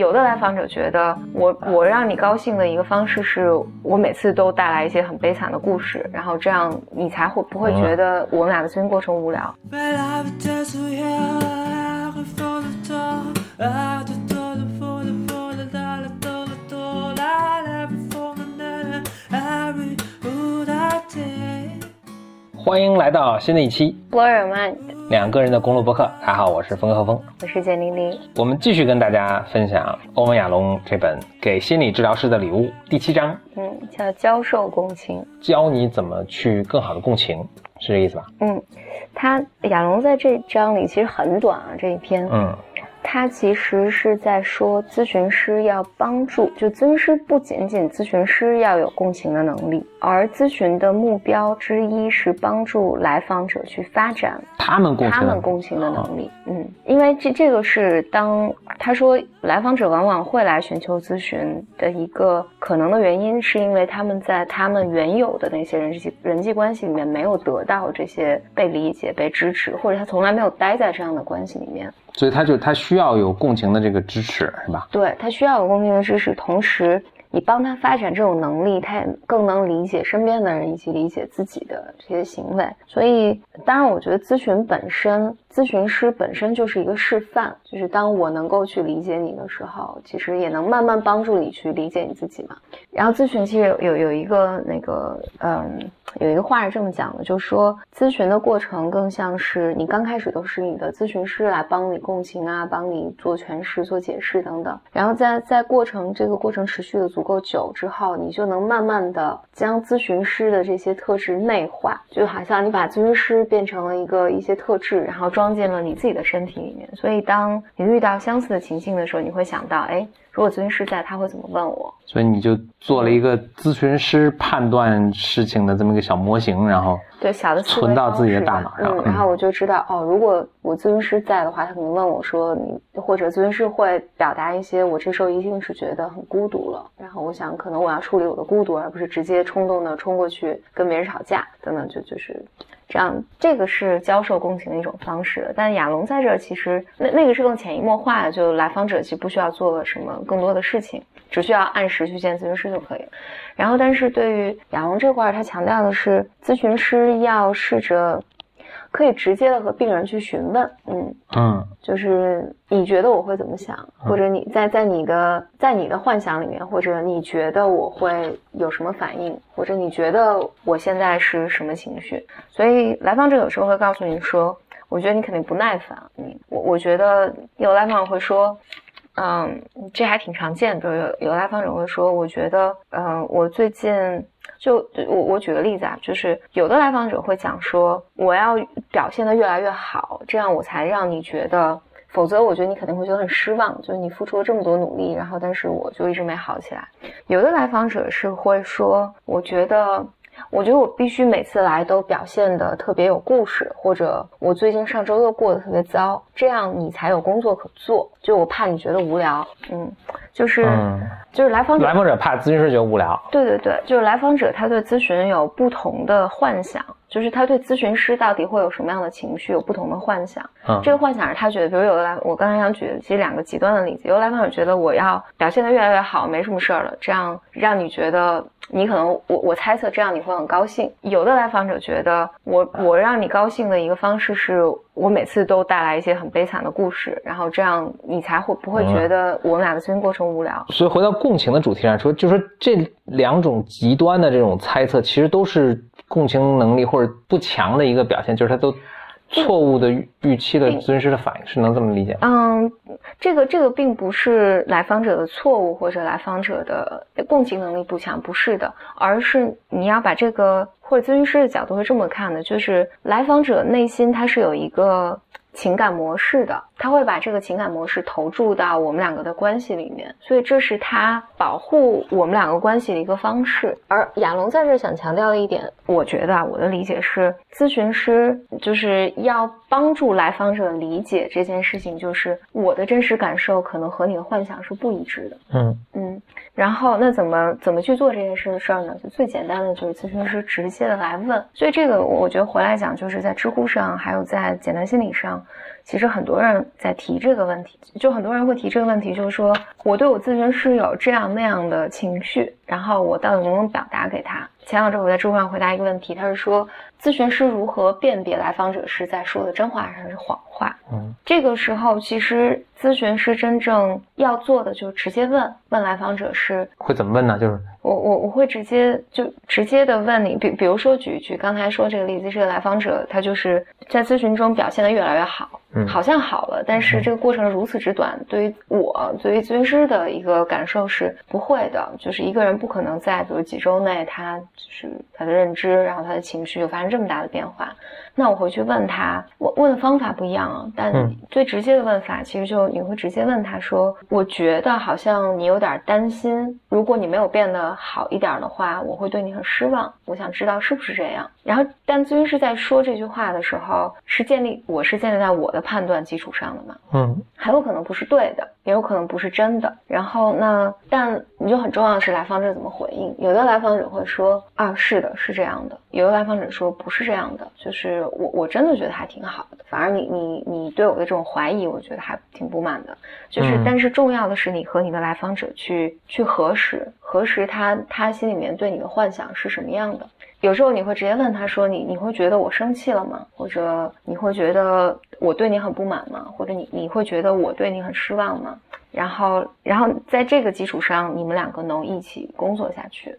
有的来访者觉得我我让你高兴的一个方式是我每次都带来一些很悲惨的故事，然后这样你才会不会觉得我们俩的咨询过程无聊。欢迎来到新的一期。Blow Your Mind，两个人的公路博客。大家好，我是峰哥和峰，我是简玲玲。我们继续跟大家分享欧文亚龙这本《给心理治疗师的礼物》第七章，嗯，叫教授共情，教你怎么去更好的共情，是这意思吧？嗯，他亚龙在这章里其实很短啊，这一篇，嗯。他其实是在说，咨询师要帮助，就咨询师不仅仅咨询师要有共情的能力，而咨询的目标之一是帮助来访者去发展他们共他们共情的能力。嗯，因为这这个是当他说来访者往往会来寻求咨询的一个可能的原因，是因为他们在他们原有的那些人际人际关系里面没有得到这些被理解、被支持，或者他从来没有待在这样的关系里面。所以他就他需要有共情的这个支持，是吧？对他需要有共情的支持，同时你帮他发展这种能力，他也更能理解身边的人以及理解自己的这些行为。所以，当然，我觉得咨询本身。咨询师本身就是一个示范，就是当我能够去理解你的时候，其实也能慢慢帮助你去理解你自己嘛。然后咨询其实有有一个那个嗯，有一个话是这么讲的，就说咨询的过程更像是你刚开始都是你的咨询师来帮你共情啊，帮你做诠释、做解释等等。然后在在过程这个过程持续的足够久之后，你就能慢慢的将咨询师的这些特质内化，就好像你把咨询师变成了一个一些特质，然后装。进了你自己的身体里面，所以当你遇到相似的情境的时候，你会想到，哎，如果咨询师在，他会怎么问我？所以你就做了一个咨询师判断事情的这么一个小模型，然后对小的存到自己的大脑上，然后我就知道，哦，如果我咨询师在的话，他可能问我说，你或者咨询师会表达一些，我这时候一定是觉得很孤独了，然后我想，可能我要处理我的孤独，而不是直接冲动的冲过去跟别人吵架等等，就就是。这样，这个是教授共情的一种方式。但亚龙在这儿其实那那个是更潜移默化的，就来访者其实不需要做什么更多的事情，只需要按时去见咨询师就可以了。然后，但是对于亚龙这块儿，他强调的是咨询师要试着。可以直接的和病人去询问，嗯嗯，就是你觉得我会怎么想，或者你在在你的在你的幻想里面，或者你觉得我会有什么反应，或者你觉得我现在是什么情绪？所以来访者有时候会告诉你说，我觉得你肯定不耐烦，嗯，我我觉得有来访者会说，嗯，这还挺常见的，有有来访者会说，我觉得，嗯，我最近。就我我举个例子啊，就是有的来访者会讲说，我要表现的越来越好，这样我才让你觉得，否则我觉得你肯定会觉得很失望。就是你付出了这么多努力，然后但是我就一直没好起来。有的来访者是会说，我觉得。我觉得我必须每次来都表现的特别有故事，或者我最近上周又过得特别糟，这样你才有工作可做。就我怕你觉得无聊，嗯，就是就是来访者来访者怕咨询师觉得无聊，对对对，就是来访者他对咨询有不同的幻想。就是他对咨询师到底会有什么样的情绪有不同的幻想，嗯，这个幻想是他觉得，比如有的来，我刚才想举的其实两个极端的例子，有的来访者觉得我要表现得越来越好，没什么事儿了，这样让你觉得你可能我我猜测这样你会很高兴。有的来访者觉得我我让你高兴的一个方式是我每次都带来一些很悲惨的故事，然后这样你才会不会觉得我们俩的咨询过程无聊。所以回到共情的主题上说，就说这两种极端的这种猜测，其实都是。共情能力或者不强的一个表现，就是他都错误的预期的咨询师的反应，是能这么理解？嗯，这个这个并不是来访者的错误或者来访者的共情能力不强，不是的，而是你要把这个或者咨询师的角度是这么看的，就是来访者内心他是有一个。情感模式的，他会把这个情感模式投注到我们两个的关系里面，所以这是他保护我们两个关系的一个方式。而亚龙在这想强调的一点，我觉得啊，我的理解是，咨询师就是要帮助来访者理解这件事情，就是我的真实感受可能和你的幻想是不一致的。嗯嗯，然后那怎么怎么去做这件事的事儿呢？就最简单的就是咨询师直接的来问。所以这个我觉得回来讲，就是在知乎上，还有在简单心理上。其实很多人在提这个问题，就很多人会提这个问题，就是说我对我咨询师有这样那样的情绪，然后我到底能不能表达给他？前两周我在知乎上回答一个问题，他是说咨询师如何辨别来访者是在说的真话还是谎话？嗯，这个时候其实咨询师真正要做的就是直接问问来访者是会怎么问呢？就是我我我会直接就直接的问你，比比如说举举刚才说这个例子，这个来访者他就是在咨询中表现的越来越好。好像好了，但是这个过程如此之短，对于我作为咨询师的一个感受是不会的，就是一个人不可能在比如几周内，他就是他的认知，然后他的情绪就发生这么大的变化。那我回去问他，我问的方法不一样啊，但最直接的问法其实就你会直接问他说：“我觉得好像你有点担心，如果你没有变得好一点的话，我会对你很失望。我想知道是不是这样。”然后，但咨询师在说这句话的时候，是建立我是建立在我的判断基础上的嘛？嗯，很有可能不是对的，也有可能不是真的。然后那但你就很重要的是来访者怎么回应。有的来访者会说：“啊，是的，是这样的。”有的来访者说：“不是这样的，就是。”我我真的觉得还挺好的，反而你你你对我的这种怀疑，我觉得还挺不满的。就是，但是重要的是你和你的来访者去去核实，核实他他心里面对你的幻想是什么样的。有时候你会直接问他说：“你你会觉得我生气了吗？或者你会觉得我对你很不满吗？或者你你会觉得我对你很失望吗？”然后然后在这个基础上，你们两个能一起工作下去。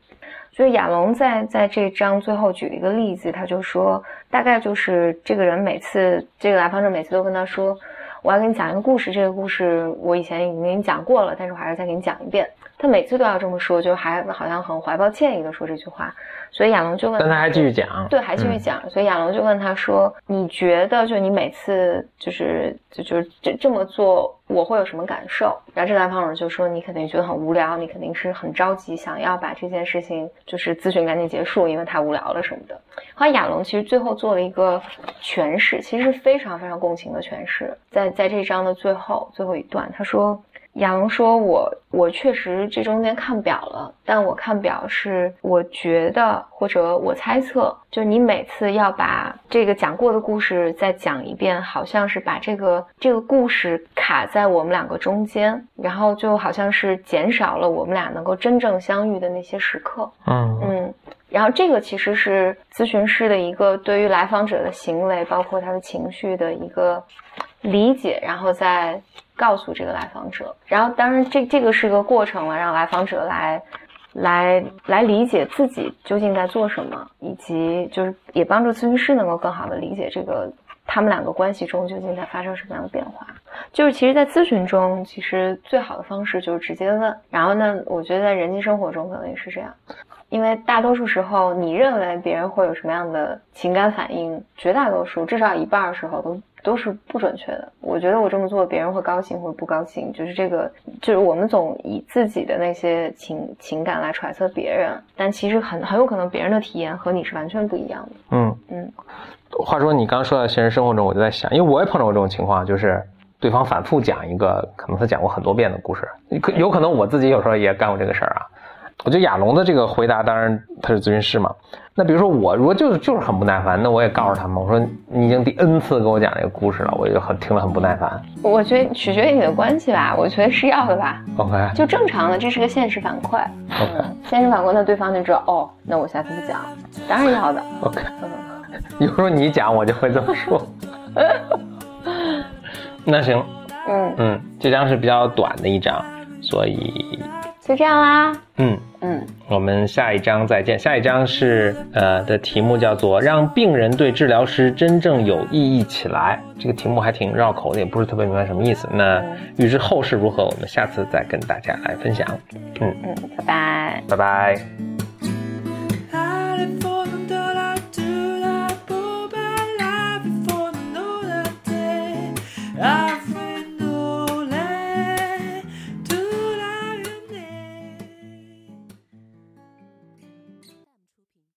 所以亚龙在在这章最后举了一个例子，他就说，大概就是这个人每次这个来访者每次都跟他说，我要给你讲一个故事，这个故事我以前已经给你讲过了，但是我还是再给你讲一遍。他每次都要这么说，就还好像很怀抱歉意的说这句话。所以亚龙就问，但他还继续讲，对，还继续讲。所以亚龙就问他说：“你觉得，就你每次就是就就这这么做，我会有什么感受？”然后这来访者就说：“你肯定觉得很无聊，你肯定是很着急，想要把这件事情就是咨询赶紧结束，因为太无聊了什么的。”后来亚龙其实最后做了一个诠释，其实是非常非常共情的诠释，在在这章的最后最后一段，他说。亚龙说：“我我确实这中间看表了，但我看表是我觉得或者我猜测，就是你每次要把这个讲过的故事再讲一遍，好像是把这个这个故事卡在我们两个中间，然后就好像是减少了我们俩能够真正相遇的那些时刻。嗯嗯，然后这个其实是咨询师的一个对于来访者的行为，包括他的情绪的一个理解，然后再。”告诉这个来访者，然后当然这这个是个过程了，让来访者来，来来理解自己究竟在做什么，以及就是也帮助咨询师能够更好的理解这个他们两个关系中究竟在发生什么样的变化。就是其实，在咨询中，其实最好的方式就是直接问。然后呢，我觉得在人际生活中可能也是这样，因为大多数时候，你认为别人会有什么样的情感反应，绝大多数至少一半的时候都。都是不准确的。我觉得我这么做，别人会高兴或者不高兴，就是这个，就是我们总以自己的那些情情感来揣测别人，但其实很很有可能别人的体验和你是完全不一样的。嗯嗯。话说你刚刚说到现实生活中，我就在想，因为我也碰到过这种情况，就是对方反复讲一个可能他讲过很多遍的故事，可有可能我自己有时候也干过这个事儿啊。我觉得亚龙的这个回答，当然他是咨询师嘛。那比如说我如果就是就是很不耐烦，那我也告诉他们，我说你已经第 N 次跟我讲这个故事了，我就很听了很不耐烦。我觉得取决于你的关系吧，我觉得是要的吧。OK，就正常的，这是个现实反馈。OK，现实反馈，那对方就知道哦，那我下次不讲，当然要的。OK，有时候你讲我就会这么说。那行，嗯嗯，这张是比较短的一张，所以。就这样啦，嗯嗯，我们下一章再见。下一章是呃的题目叫做“让病人对治疗师真正有意义起来”，这个题目还挺绕口的，也不是特别明白什么意思。那预知后事如何，我们下次再跟大家来分享。嗯嗯，拜拜，拜拜。